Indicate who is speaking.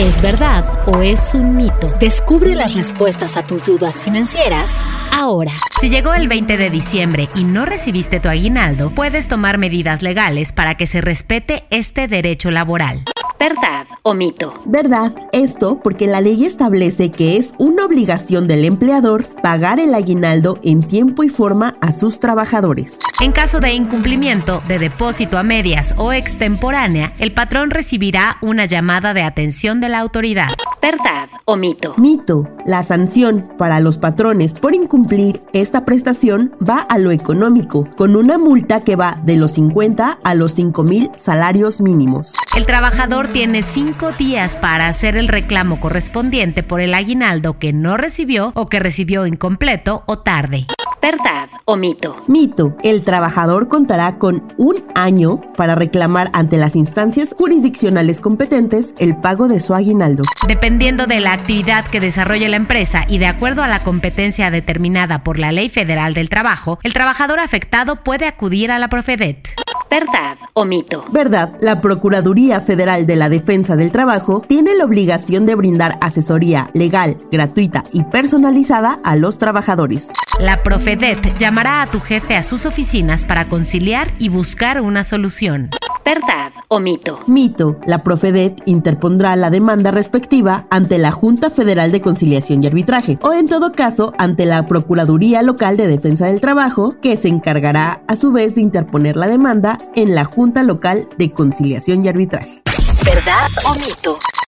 Speaker 1: ¿Es verdad o es un mito? Descubre las respuestas a tus dudas financieras ahora.
Speaker 2: Si llegó el 20 de diciembre y no recibiste tu aguinaldo, puedes tomar medidas legales para que se respete este derecho laboral.
Speaker 1: ¿Verdad o mito?
Speaker 3: ¿Verdad? Esto porque la ley establece que es una obligación del empleador pagar el aguinaldo en tiempo y forma a sus trabajadores.
Speaker 2: En caso de incumplimiento de depósito a medias o extemporánea, el patrón recibirá una llamada de atención de la autoridad.
Speaker 1: ¿Verdad o mito?
Speaker 3: Mito. La sanción para los patrones por incumplir esta prestación va a lo económico, con una multa que va de los 50 a los 5 mil salarios mínimos.
Speaker 2: El trabajador tiene cinco días para hacer el reclamo correspondiente por el aguinaldo que no recibió o que recibió incompleto o tarde.
Speaker 1: ¿Verdad o mito?
Speaker 3: Mito. El trabajador contará con un año para reclamar ante las instancias jurisdiccionales competentes el pago de su aguinaldo.
Speaker 2: Dependiendo de la actividad que desarrolle la empresa y de acuerdo a la competencia determinada por la Ley Federal del Trabajo, el trabajador afectado puede acudir a la Profedet.
Speaker 1: ¿Verdad o mito?
Speaker 3: Verdad, la Procuraduría Federal de la Defensa del Trabajo tiene la obligación de brindar asesoría legal, gratuita y personalizada a los trabajadores.
Speaker 2: La Profedet llamará a tu jefe a sus oficinas para conciliar y buscar una solución.
Speaker 1: ¿Verdad o mito?
Speaker 3: Mito. La Profedet interpondrá la demanda respectiva ante la Junta Federal de Conciliación y Arbitraje o en todo caso ante la Procuraduría Local de Defensa del Trabajo que se encargará a su vez de interponer la demanda en la Junta Local de Conciliación y Arbitraje.
Speaker 1: ¿Verdad o mito?